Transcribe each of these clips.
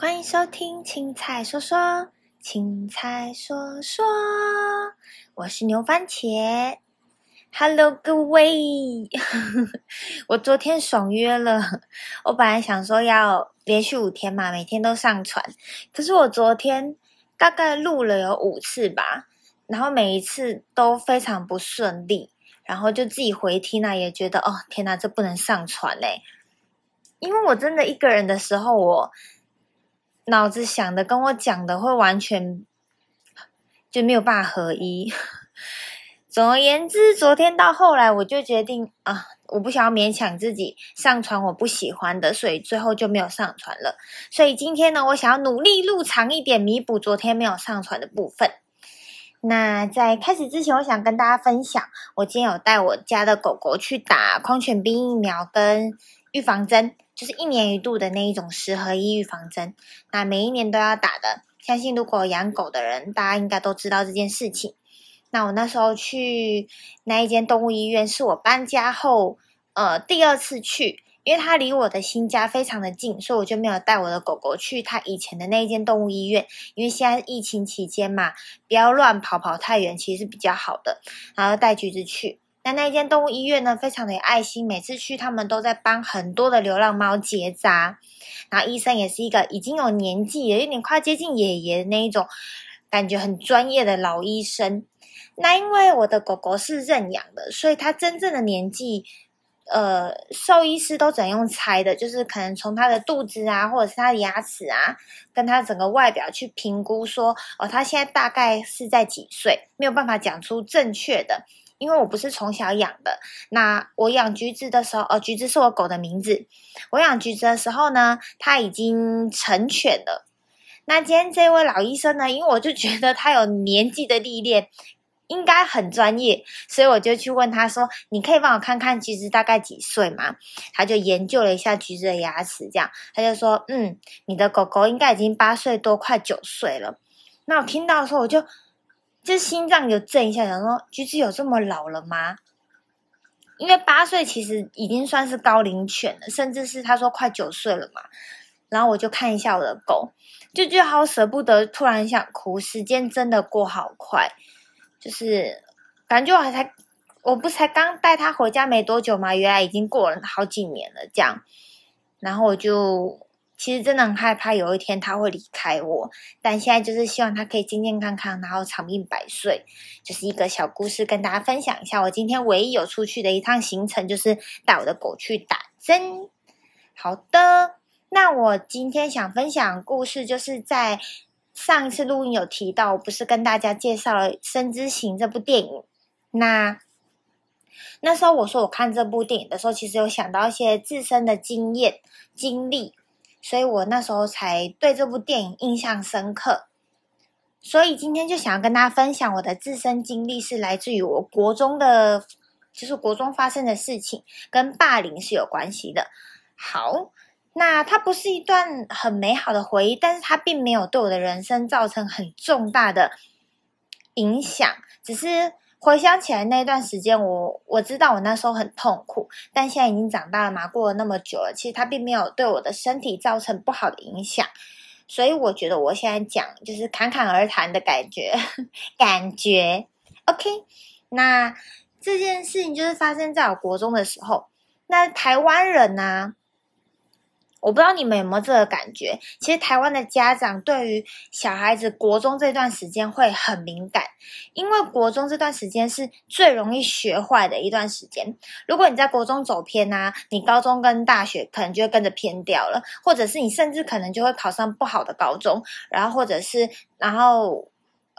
欢迎收听青菜说说，青菜说说，我是牛番茄。Hello，各位，我昨天爽约了。我本来想说要连续五天嘛，每天都上传。可是我昨天大概录了有五次吧，然后每一次都非常不顺利，然后就自己回听呢，也觉得哦，天哪，这不能上传嘞。因为我真的一个人的时候，我。脑子想的跟我讲的会完全 就没有办法合一。总而言之，昨天到后来，我就决定啊，我不想要勉强自己上传我不喜欢的，所以最后就没有上传了。所以今天呢，我想要努力录长一点，弥补昨天没有上传的部分。那在开始之前，我想跟大家分享，我今天有带我家的狗狗去打狂犬病疫苗跟预防针。就是一年一度的那一种十合一预防针，那每一年都要打的。相信如果养狗的人，大家应该都知道这件事情。那我那时候去那一间动物医院，是我搬家后呃第二次去，因为它离我的新家非常的近，所以我就没有带我的狗狗去它以前的那一间动物医院。因为现在疫情期间嘛，不要乱跑跑太远，其实是比较好的。然后带橘子去。那那间动物医院呢，非常的有爱心，每次去他们都在帮很多的流浪猫结扎。然后医生也是一个已经有年纪，有一点快接近爷爷的那一种感觉，很专业的老医生。那因为我的狗狗是认养的，所以它真正的年纪，呃，兽医师都只能用猜的，就是可能从它的肚子啊，或者是它的牙齿啊，跟它整个外表去评估说，哦，它现在大概是在几岁，没有办法讲出正确的。因为我不是从小养的，那我养橘子的时候，哦，橘子是我狗的名字。我养橘子的时候呢，它已经成犬了。那今天这位老医生呢，因为我就觉得他有年纪的历练，应该很专业，所以我就去问他说：“你可以帮我看看橘子大概几岁吗？”他就研究了一下橘子的牙齿，这样他就说：“嗯，你的狗狗应该已经八岁多，快九岁了。”那我听到的时候，我就。就心脏有震一下，想说橘子有这么老了吗？因为八岁其实已经算是高龄犬了，甚至是他说快九岁了嘛。然后我就看一下我的狗，就觉得好舍不得，突然想哭。时间真的过好快，就是感觉我还才，我不才刚带它回家没多久嘛，原来已经过了好几年了这样。然后我就。其实真的很害怕有一天他会离开我，但现在就是希望他可以健健康康，然后长命百岁。就是一个小故事跟大家分享一下。我今天唯一有出去的一趟行程，就是带我的狗去打针。好的，那我今天想分享故事，就是在上一次录音有提到，我不是跟大家介绍了《生之行》这部电影？那那时候我说我看这部电影的时候，其实有想到一些自身的经验经历。所以我那时候才对这部电影印象深刻，所以今天就想要跟大家分享我的自身经历，是来自于我国中的，就是国中发生的事情，跟霸凌是有关系的。好，那它不是一段很美好的回忆，但是它并没有对我的人生造成很重大的影响，只是。回想起来那段时间，我我知道我那时候很痛苦，但现在已经长大了嘛，过了那么久了，其实它并没有对我的身体造成不好的影响，所以我觉得我现在讲就是侃侃而谈的感觉，感觉 OK。那这件事情就是发生在我国中的时候，那台湾人呢？我不知道你们有没有这个感觉？其实台湾的家长对于小孩子国中这段时间会很敏感，因为国中这段时间是最容易学坏的一段时间。如果你在国中走偏啊，你高中跟大学可能就会跟着偏掉了，或者是你甚至可能就会考上不好的高中，然后或者是然后。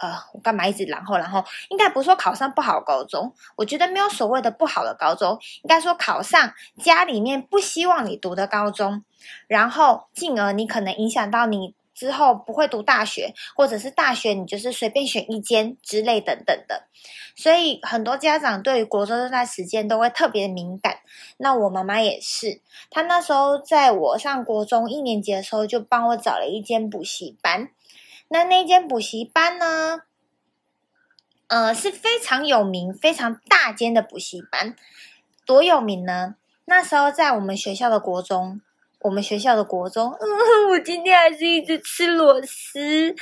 呃，我干嘛一直然后然后？应该不是说考上不好高中，我觉得没有所谓的不好的高中，应该说考上家里面不希望你读的高中，然后进而你可能影响到你之后不会读大学，或者是大学你就是随便选一间之类等等的。所以很多家长对于国中这段时间都会特别敏感。那我妈妈也是，她那时候在我上国中一年级的时候，就帮我找了一间补习班。那那间补习班呢？呃，是非常有名、非常大间的补习班，多有名呢？那时候在我们学校的国中，我们学校的国中，嗯，我今天还是一直吃螺丝，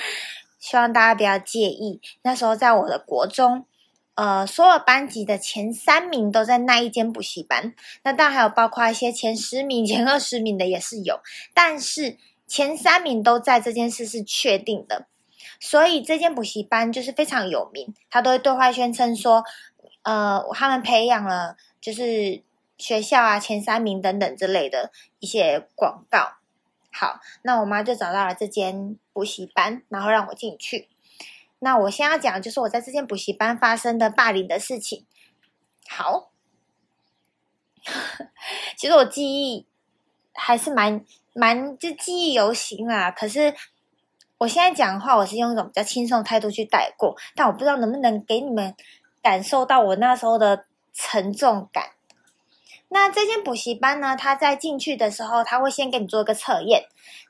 希望大家不要介意。那时候在我的国中，呃，所有班级的前三名都在那一间补习班，那当然还有包括一些前十名、前二十名的也是有，但是前三名都在这件事是确定的，所以这间补习班就是非常有名，他都会对外宣称说，呃，他们培养了就是。学校啊，前三名等等之类的一些广告。好，那我妈就找到了这间补习班，然后让我进去。那我先要讲，就是我在这间补习班发生的霸凌的事情。好，其实我记忆还是蛮蛮就记忆犹新啊。可是我现在讲话，我是用一种比较轻松的态度去带过，但我不知道能不能给你们感受到我那时候的沉重感。那这间补习班呢？他在进去的时候，他会先给你做一个测验，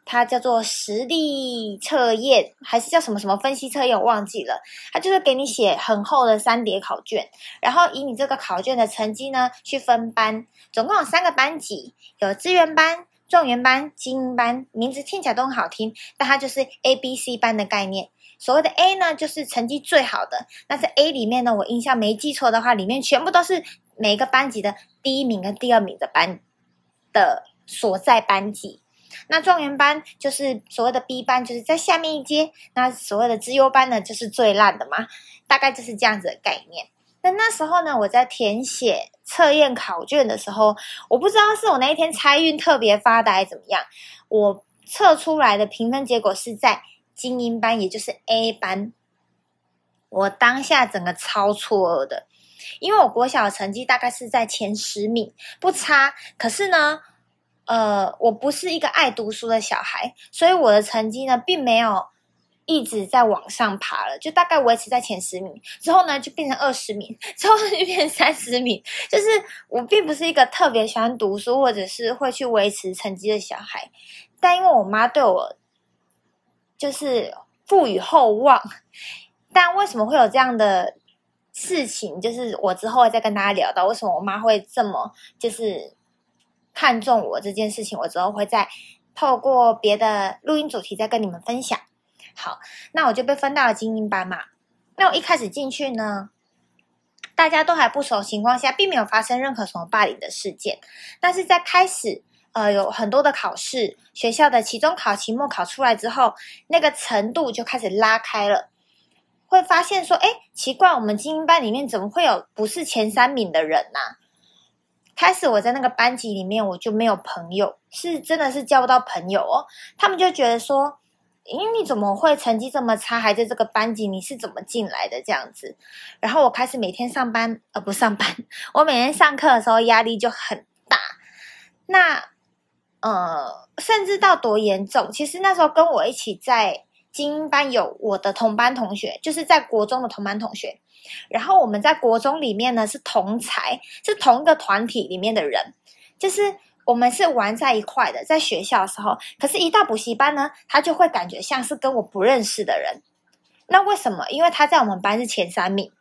它叫做实力测验，还是叫什么什么分析测验？我忘记了。它就是给你写很厚的三叠考卷，然后以你这个考卷的成绩呢去分班，总共有三个班级，有资源班、状元班、精英班，名字听起来都很好听，但它就是 A、B、C 班的概念。所谓的 A 呢，就是成绩最好的，那在 A 里面呢，我印象没记错的话，里面全部都是。每一个班级的第一名跟第二名的班的所在班级，那状元班就是所谓的 B 班，就是在下面一阶。那所谓的资优班呢，就是最烂的嘛，大概就是这样子的概念。那那时候呢，我在填写测验考卷的时候，我不知道是我那一天猜运特别发达，怎么样，我测出来的评分结果是在精英班，也就是 A 班。我当下整个超错愕的。因为我国小的成绩大概是在前十名，不差。可是呢，呃，我不是一个爱读书的小孩，所以我的成绩呢，并没有一直在往上爬了，就大概维持在前十名。之后呢，就变成二十名，之后就变成三十名。就是我并不是一个特别喜欢读书，或者是会去维持成绩的小孩。但因为我妈对我就是赋予厚望，但为什么会有这样的？事情就是我之后再跟大家聊到为什么我妈会这么就是看重我这件事情，我之后会再透过别的录音主题再跟你们分享。好，那我就被分到了精英班嘛。那我一开始进去呢，大家都还不熟情况下，并没有发生任何什么霸凌的事件。但是在开始呃有很多的考试，学校的期中考、期末考出来之后，那个程度就开始拉开了。会发现说，哎，奇怪，我们精英班里面怎么会有不是前三名的人呢？开始我在那个班级里面，我就没有朋友，是真的是交不到朋友哦。他们就觉得说，因为你怎么会成绩这么差，还在这个班级？你是怎么进来的这样子？然后我开始每天上班，呃，不上班，我每天上课的时候压力就很大。那，呃，甚至到多严重？其实那时候跟我一起在。精英班有我的同班同学，就是在国中的同班同学。然后我们在国中里面呢是同才，是同一个团体里面的人，就是我们是玩在一块的，在学校的时候。可是，一到补习班呢，他就会感觉像是跟我不认识的人。那为什么？因为他在我们班是前三名，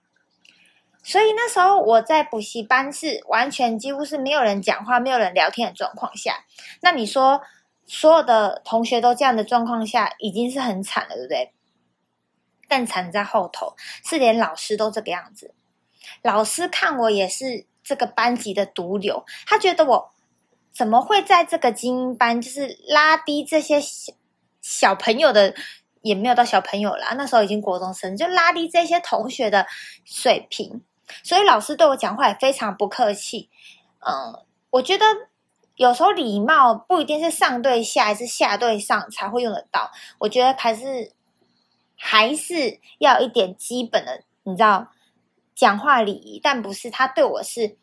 所以那时候我在补习班是完全几乎是没有人讲话、没有人聊天的状况下。那你说？所有的同学都这样的状况下，已经是很惨了，对不对？更惨在后头，是连老师都这个样子。老师看我也是这个班级的毒瘤，他觉得我怎么会在这个精英班，就是拉低这些小小朋友的，也没有到小朋友啦，那时候已经国中生，就拉低这些同学的水平。所以老师对我讲话也非常不客气。嗯，我觉得。有时候礼貌不一定是上对下还是下对上才会用得到，我觉得还是还是要一点基本的，你知道讲话礼仪，但不是他对我是，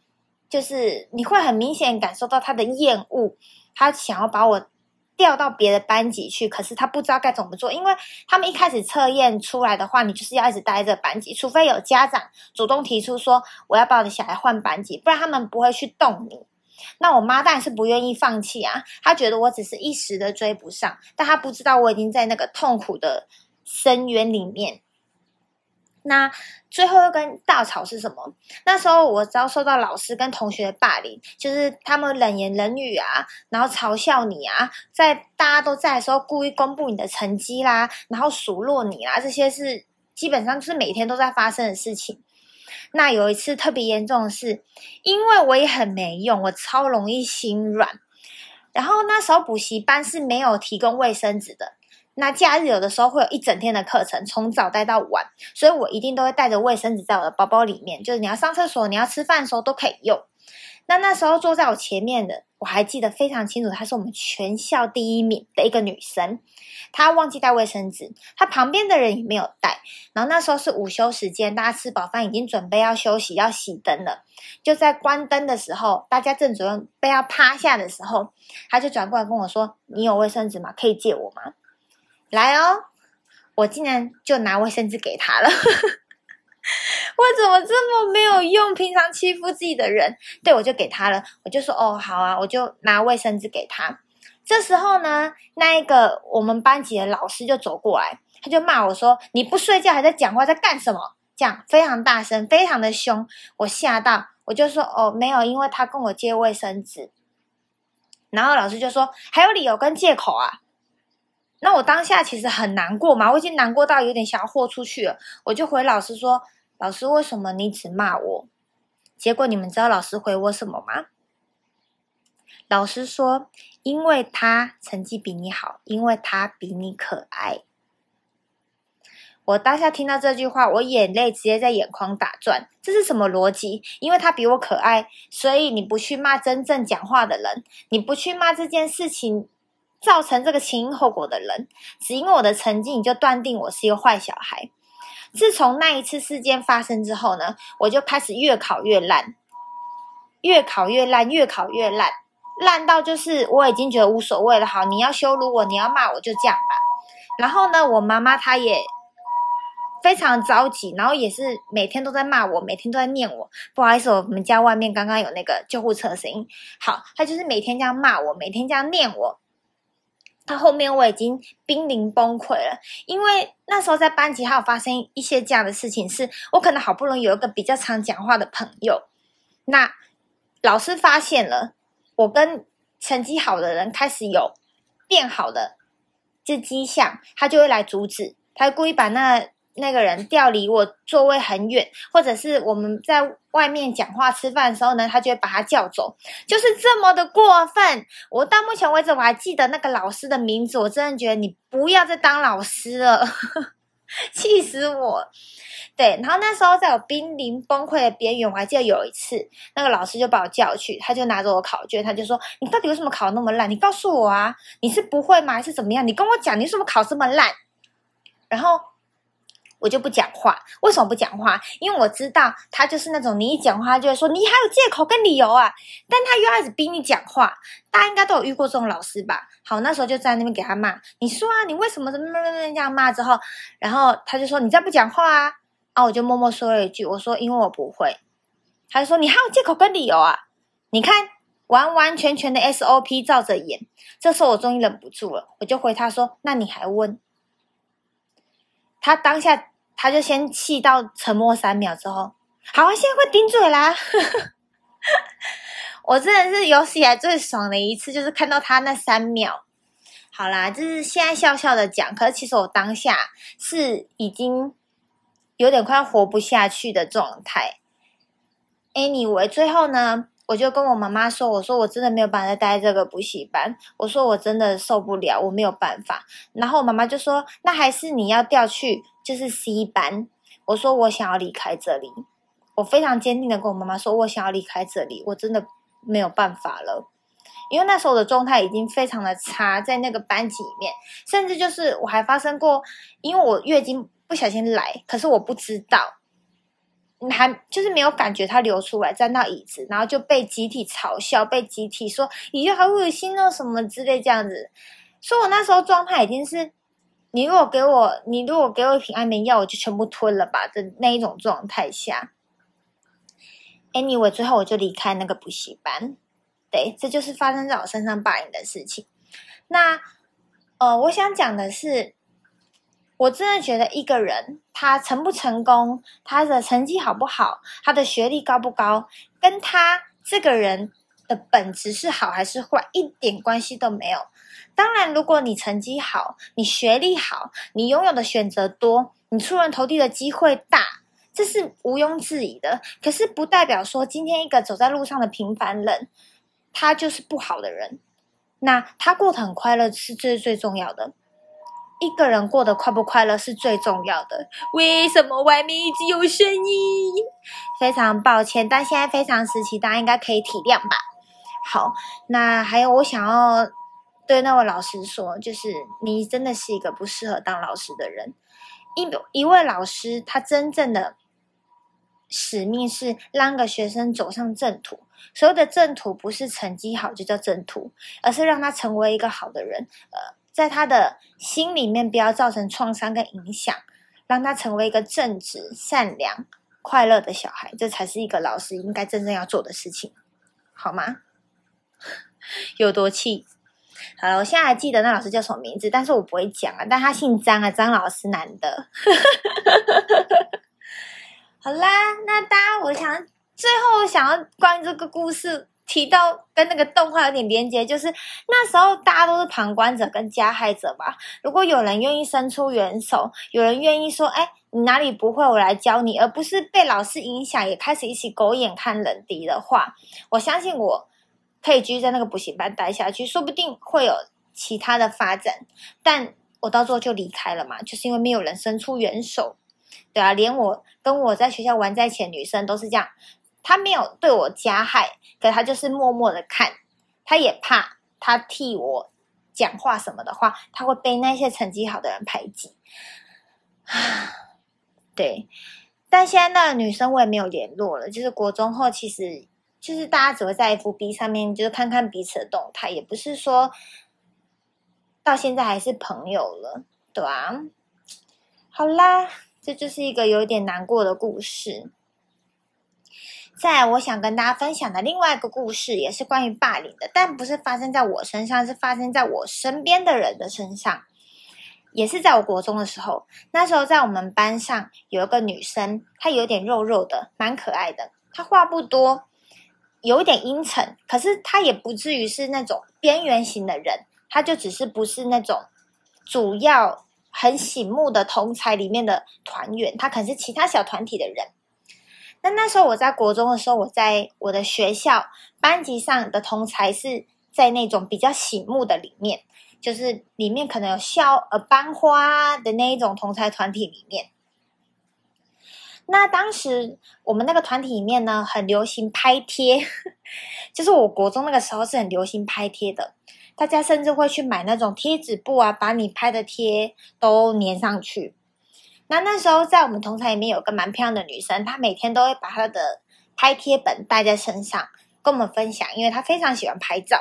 就是你会很明显感受到他的厌恶，他想要把我调到别的班级去，可是他不知道该怎么做，因为他们一开始测验出来的话，你就是要一直待在班级，除非有家长主动提出说我要把我的小孩换班级，不然他们不会去动你。那我妈当然是不愿意放弃啊，她觉得我只是一时的追不上，但她不知道我已经在那个痛苦的深渊里面那最后一根稻草是什么？那时候我遭受到老师跟同学的霸凌，就是他们冷言冷语啊，然后嘲笑你啊，在大家都在的时候故意公布你的成绩啦，然后数落你啦，这些是基本上就是每天都在发生的事情。那有一次特别严重的是，因为我也很没用，我超容易心软，然后那时候补习班是没有提供卫生纸的。那假日有的时候会有一整天的课程，从早带到晚，所以我一定都会带着卫生纸在我的包包里面，就是你要上厕所、你要吃饭的时候都可以用。那那时候坐在我前面的，我还记得非常清楚，她是我们全校第一名的一个女生，她忘记带卫生纸，她旁边的人也没有带。然后那时候是午休时间，大家吃饱饭已经准备要休息、要熄灯了，就在关灯的时候，大家正准备要趴下的时候，她就转过来跟我说：“你有卫生纸吗？可以借我吗？”来哦，我竟然就拿卫生纸给他了。我怎么这么没有用？平常欺负自己的人，对我就给他了。我就说哦，好啊，我就拿卫生纸给他。这时候呢，那一个我们班级的老师就走过来，他就骂我说：“你不睡觉还在讲话，在干什么？”这样非常大声，非常的凶。我吓到，我就说：“哦，没有，因为他跟我借卫生纸。”然后老师就说：“还有理由跟借口啊？”那我当下其实很难过嘛，我已经难过到有点想要豁出去了。我就回老师说：“老师，为什么你只骂我？”结果你们知道老师回我什么吗？老师说：“因为他成绩比你好，因为他比你可爱。”我当下听到这句话，我眼泪直接在眼眶打转。这是什么逻辑？因为他比我可爱，所以你不去骂真正讲话的人，你不去骂这件事情。造成这个前因后果的人，只因为我的成绩，你就断定我是一个坏小孩。自从那一次事件发生之后呢，我就开始越考越烂，越考越烂，越考越烂，烂到就是我已经觉得无所谓了。好，你要羞辱我，你要骂我，就这样吧。然后呢，我妈妈她也非常着急，然后也是每天都在骂我，每天都在念我。不好意思，我们家外面刚刚有那个救护车声音。好，她就是每天这样骂我，每天这样念我。到后面我已经濒临崩溃了，因为那时候在班级还有发生一些这样的事情，是我可能好不容易有一个比较常讲话的朋友，那老师发现了我跟成绩好的人开始有变好的这迹象，他就会来阻止，他故意把那。那个人调离我座位很远，或者是我们在外面讲话吃饭的时候呢，他就会把他叫走，就是这么的过分。我到目前为止我还记得那个老师的名字，我真的觉得你不要再当老师了，气死我！对，然后那时候在我濒临崩溃的边缘，我还记得有一次，那个老师就把我叫去，他就拿着我考卷，他就说：“你到底为什么考那么烂？你告诉我啊，你是不会吗？还是怎么样？你跟我讲，你为什么考这么烂？”然后。我就不讲话，为什么不讲话？因为我知道他就是那种你一讲话就会说你还有借口跟理由啊，但他又开始逼你讲话。大家应该都有遇过这种老师吧？好，那时候就在那边给他骂，你说啊，你为什么怎么怎么这样骂之后，然后他就说你再不讲话啊，啊，我就默默说了一句，我说因为我不会。他就说你还有借口跟理由啊？你看完完全全的 SOP 照着演。这时候我终于忍不住了，我就回他说，那你还问？他当下。他就先气到沉默三秒之后，好，现在快顶嘴啦！我真的是有史以来最爽的一次，就是看到他那三秒。好啦，就是现在笑笑的讲，可是其实我当下是已经有点快活不下去的状态。Anyway，最后呢，我就跟我妈妈说：“我说我真的没有办法再待这个补习班，我说我真的受不了，我没有办法。”然后我妈妈就说：“那还是你要调去。”就是 C 班，我说我想要离开这里，我非常坚定的跟我妈妈说，我想要离开这里，我真的没有办法了，因为那时候的状态已经非常的差，在那个班级里面，甚至就是我还发生过，因为我月经不小心来，可是我不知道，还就是没有感觉它流出来，沾到椅子，然后就被集体嘲笑，被集体说你就好恶心哦什么之类这样子，所以我那时候状态已经是。你如果给我，你如果给我一瓶安眠药，我就全部吞了吧的那一种状态下。Anyway，最后我就离开那个补习班。对，这就是发生在我身上霸凌的事情。那，呃，我想讲的是，我真的觉得一个人他成不成功，他的成绩好不好，他的学历高不高，跟他这个人的本质是好还是坏一点关系都没有。当然，如果你成绩好，你学历好，你拥有的选择多，你出人头地的机会大，这是毋庸置疑的。可是，不代表说今天一个走在路上的平凡人，他就是不好的人。那他过得很快乐是最最重要的。一个人过得快不快乐是最重要的。为什么外面一直有声音？非常抱歉，但现在非常时期，大家应该可以体谅吧。好，那还有我想要对那位老师说，就是你真的是一个不适合当老师的人。一一位老师，他真正的使命是让个学生走上正途。所有的正途不是成绩好就叫正途，而是让他成为一个好的人。呃。在他的心里面，不要造成创伤跟影响，让他成为一个正直、善良、快乐的小孩，这才是一个老师应该真正要做的事情，好吗？有多气？好了，我现在还记得那老师叫什么名字，但是我不会讲啊。但他姓张啊，张老师，男的。好啦，那大家，我想最后想要关于这个故事。提到跟那个动画有点连接，就是那时候大家都是旁观者跟加害者吧。如果有人愿意伸出援手，有人愿意说：“哎，你哪里不会，我来教你。”而不是被老师影响，也开始一起狗眼看人低的话，我相信我可以继续在那个补习班待下去，说不定会有其他的发展。但我到最后就离开了嘛，就是因为没有人伸出援手，对啊，连我跟我在学校玩在一起的女生都是这样。她没有对我加害，可她就是默默的看，她也怕她替我讲话什么的话，她会被那些成绩好的人排挤。啊对，但现在那个女生我也没有联络了。就是国中后，其实就是大家只会在 FB 上面就是看看彼此的动态，也不是说到现在还是朋友了，对吧？好啦，这就是一个有点难过的故事。在我想跟大家分享的另外一个故事，也是关于霸凌的，但不是发生在我身上，是发生在我身边的人的身上。也是在我国中的时候，那时候在我们班上有一个女生，她有点肉肉的，蛮可爱的。她话不多，有一点阴沉，可是他也不至于是那种边缘型的人，他就只是不是那种主要很醒目的同才里面的团员，他可能是其他小团体的人。那那时候我在国中的时候，我在我的学校班级上的同才是在那种比较醒目的里面，就是里面可能有校呃班花的那一种同才团体里面。那当时我们那个团体里面呢，很流行拍贴，就是我国中那个时候是很流行拍贴的，大家甚至会去买那种贴纸布啊，把你拍的贴都粘上去。那那时候，在我们同台里面有个蛮漂亮的女生，她每天都会把她的拍贴本带在身上，跟我们分享，因为她非常喜欢拍照。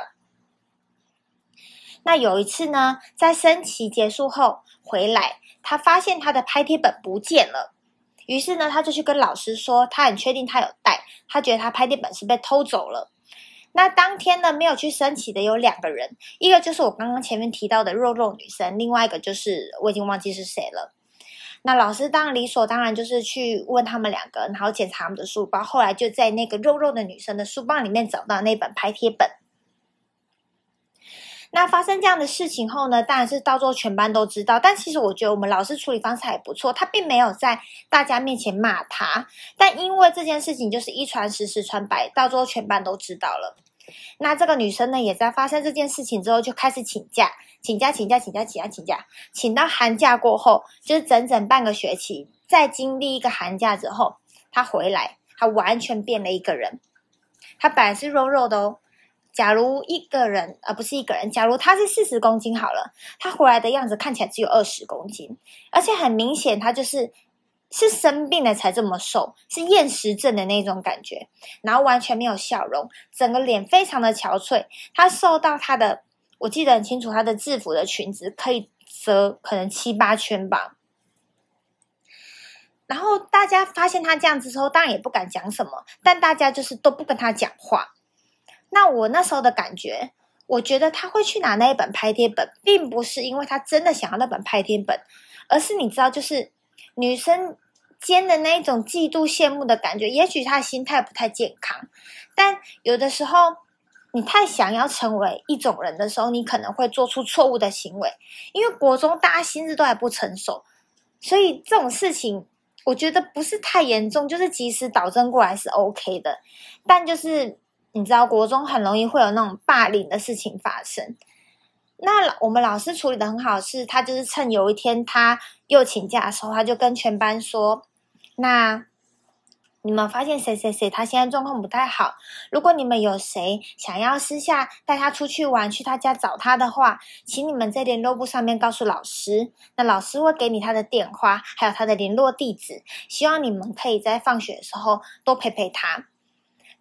那有一次呢，在升旗结束后回来，她发现她的拍贴本不见了，于是呢，他就去跟老师说，他很确定他有带，他觉得他拍贴本是被偷走了。那当天呢，没有去升旗的有两个人，一个就是我刚刚前面提到的肉肉女生，另外一个就是我已经忘记是谁了。那老师当然理所当然就是去问他们两个，然后检查他们的书包。后来就在那个肉肉的女生的书包里面找到那本拍贴本。那发生这样的事情后呢，当然是到最后全班都知道。但其实我觉得我们老师处理方式还不错，他并没有在大家面前骂他。但因为这件事情就是一传十，十传百，到最后全班都知道了。那这个女生呢，也在发生这件事情之后就开始请假，请假，请假，请假，请假，请假，请到寒假过后，就是整整半个学期，在经历一个寒假之后，她回来，她完全变了一个人。她本来是肉肉的哦，假如一个人，而不是一个人，假如他是四十公斤好了，他回来的样子看起来只有二十公斤，而且很明显，他就是。是生病了才这么瘦，是厌食症的那种感觉，然后完全没有笑容，整个脸非常的憔悴。他瘦到他的，我记得很清楚，他的制服的裙子可以折可能七八圈吧。然后大家发现他这样子之后，当然也不敢讲什么，但大家就是都不跟他讲话。那我那时候的感觉，我觉得他会去拿那一本拍贴本，并不是因为他真的想要那本拍贴本，而是你知道，就是女生间的那一种嫉妒、羡慕的感觉。也许他心态不太健康，但有的时候你太想要成为一种人的时候，你可能会做出错误的行为。因为国中大家心智都还不成熟，所以这种事情我觉得不是太严重，就是及时导正过来是 OK 的。但就是。你知道国中很容易会有那种霸凌的事情发生，那我们老师处理的很好，是他就是趁有一天他又请假的时候，他就跟全班说：“那你们发现谁谁谁他现在状况不太好，如果你们有谁想要私下带他出去玩，去他家找他的话，请你们在联络簿上面告诉老师，那老师会给你他的电话，还有他的联络地址，希望你们可以在放学的时候多陪陪他。”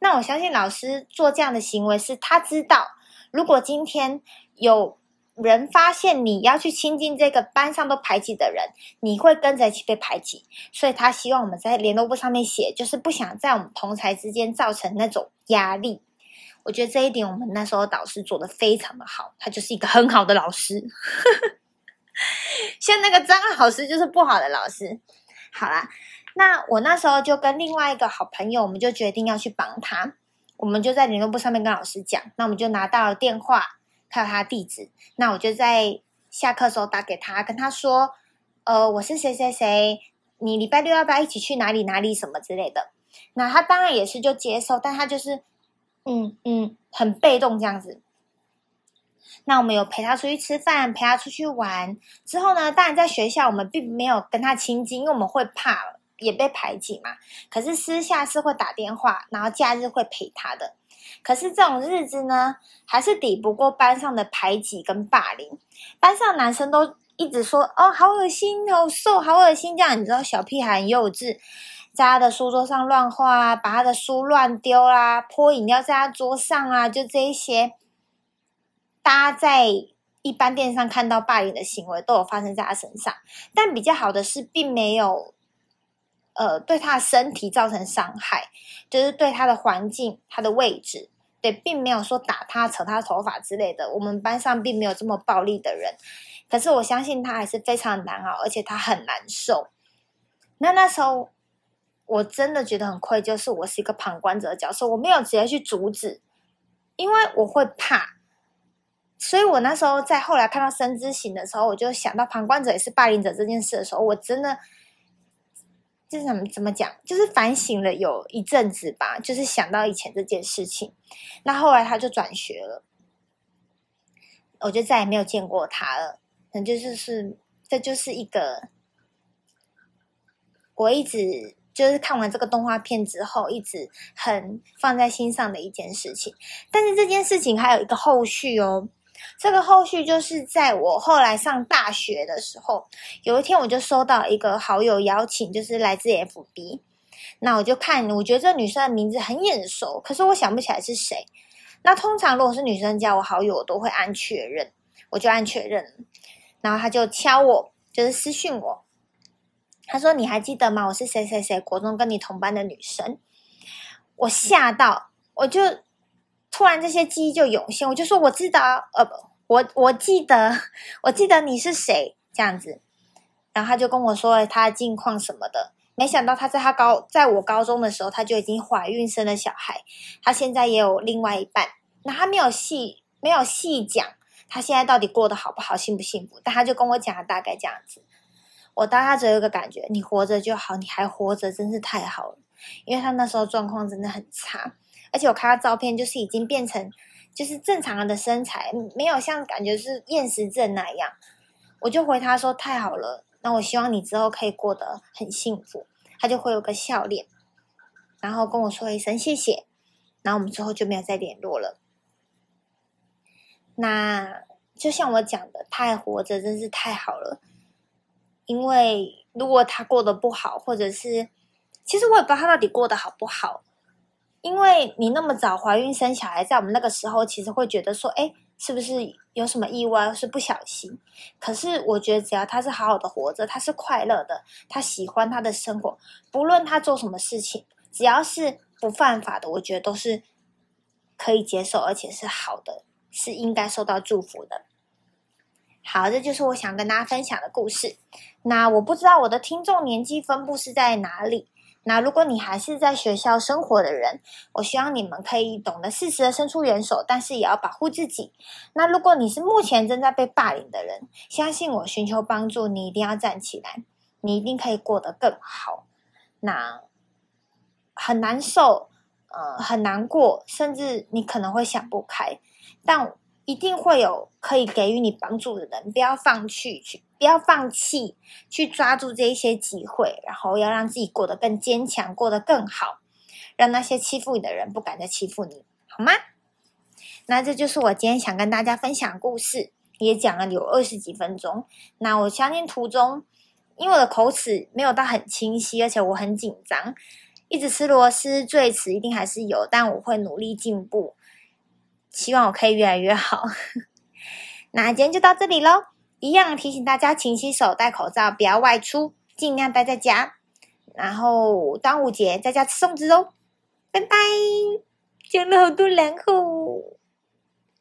那我相信老师做这样的行为是他知道，如果今天有人发现你要去亲近这个班上都排挤的人，你会跟着一起被排挤，所以他希望我们在联络簿上面写，就是不想在我们同才之间造成那种压力。我觉得这一点我们那时候导师做的非常的好，他就是一个很好的老师。像那个张老师就是不好的老师。好啦。那我那时候就跟另外一个好朋友，我们就决定要去帮他。我们就在联络簿上面跟老师讲，那我们就拿到了电话，还有他地址。那我就在下课时候打给他，跟他说：“呃，我是谁谁谁，你礼拜六要不要一起去哪里哪里什么之类的？”那他当然也是就接受，但他就是嗯嗯很被动这样子。那我们有陪他出去吃饭，陪他出去玩之后呢，当然在学校我们并没有跟他亲近，因为我们会怕。也被排挤嘛，可是私下是会打电话，然后假日会陪他的。可是这种日子呢，还是抵不过班上的排挤跟霸凌。班上男生都一直说：“哦，好恶心，好瘦，好恶心。”这样你知道，小屁孩很幼稚，在他的书桌上乱画，把他的书乱丢啦，泼饮料在他桌上啊，就这一些。大家在一般电视上看到霸凌的行为，都有发生在他身上。但比较好的是，并没有。呃，对他的身体造成伤害，就是对他的环境、他的位置，对，并没有说打他、扯他头发之类的。我们班上并没有这么暴力的人，可是我相信他还是非常难熬，而且他很难受。那那时候我真的觉得很愧疚，是我是一个旁观者的角色，我没有直接去阻止，因为我会怕。所以我那时候在后来看到深之行的时候，我就想到旁观者也是霸凌者这件事的时候，我真的。是怎么怎么讲？就是反省了有一阵子吧，就是想到以前这件事情。那后来他就转学了，我就再也没有见过他了。那就是是，这就是一个我一直就是看完这个动画片之后，一直很放在心上的一件事情。但是这件事情还有一个后续哦。这个后续就是在我后来上大学的时候，有一天我就收到一个好友邀请，就是来自 FB。那我就看，我觉得这女生的名字很眼熟，可是我想不起来是谁。那通常如果是女生加我好友，我都会按确认，我就按确认。然后他就敲我，就是私讯我，他说：“你还记得吗？我是谁谁谁，国中跟你同班的女生。”我吓到，我就。突然，这些记忆就涌现，我就说我知道，呃，我我记得，我记得你是谁这样子。然后他就跟我说他的近况什么的。没想到他在他高，在我高中的时候，他就已经怀孕生了小孩，他现在也有另外一半。那他没有细没有细讲他现在到底过得好不好，幸不幸福，但他就跟我讲了大概这样子。我当他只有一个感觉，你活着就好，你还活着真是太好了，因为他那时候状况真的很差。而且我看他照片，就是已经变成就是正常的身材，没有像感觉是厌食症那样。我就回他说：“太好了，那我希望你之后可以过得很幸福。”他就会有个笑脸，然后跟我说一声谢谢。然后我们之后就没有再联络了。那就像我讲的，他还活着真是太好了。因为如果他过得不好，或者是其实我也不知道他到底过得好不好。因为你那么早怀孕生小孩，在我们那个时候，其实会觉得说，哎，是不是有什么意外，是不小心？可是我觉得，只要他是好好的活着，他是快乐的，他喜欢他的生活，不论他做什么事情，只要是不犯法的，我觉得都是可以接受，而且是好的。是应该受到祝福的。好，这就是我想跟大家分享的故事。那我不知道我的听众年纪分布是在哪里。那如果你还是在学校生活的人，我希望你们可以懂得适时的伸出援手，但是也要保护自己。那如果你是目前正在被霸凌的人，相信我，寻求帮助，你一定要站起来，你一定可以过得更好。那很难受，呃，很难过，甚至你可能会想不开，但。一定会有可以给予你帮助的人，不要放弃，去不要放弃，去抓住这一些机会，然后要让自己过得更坚强，过得更好，让那些欺负你的人不敢再欺负你，好吗？那这就是我今天想跟大家分享故事，也讲了有二十几分钟。那我相信途中，因为我的口齿没有到很清晰，而且我很紧张，一直吃螺丝，最迟一定还是有，但我会努力进步。希望我可以越来越好。那今天就到这里喽。一样提醒大家，勤洗手、戴口罩，不要外出，尽量待在家。然后端午节在家吃粽子哦。拜拜，讲了好多然后。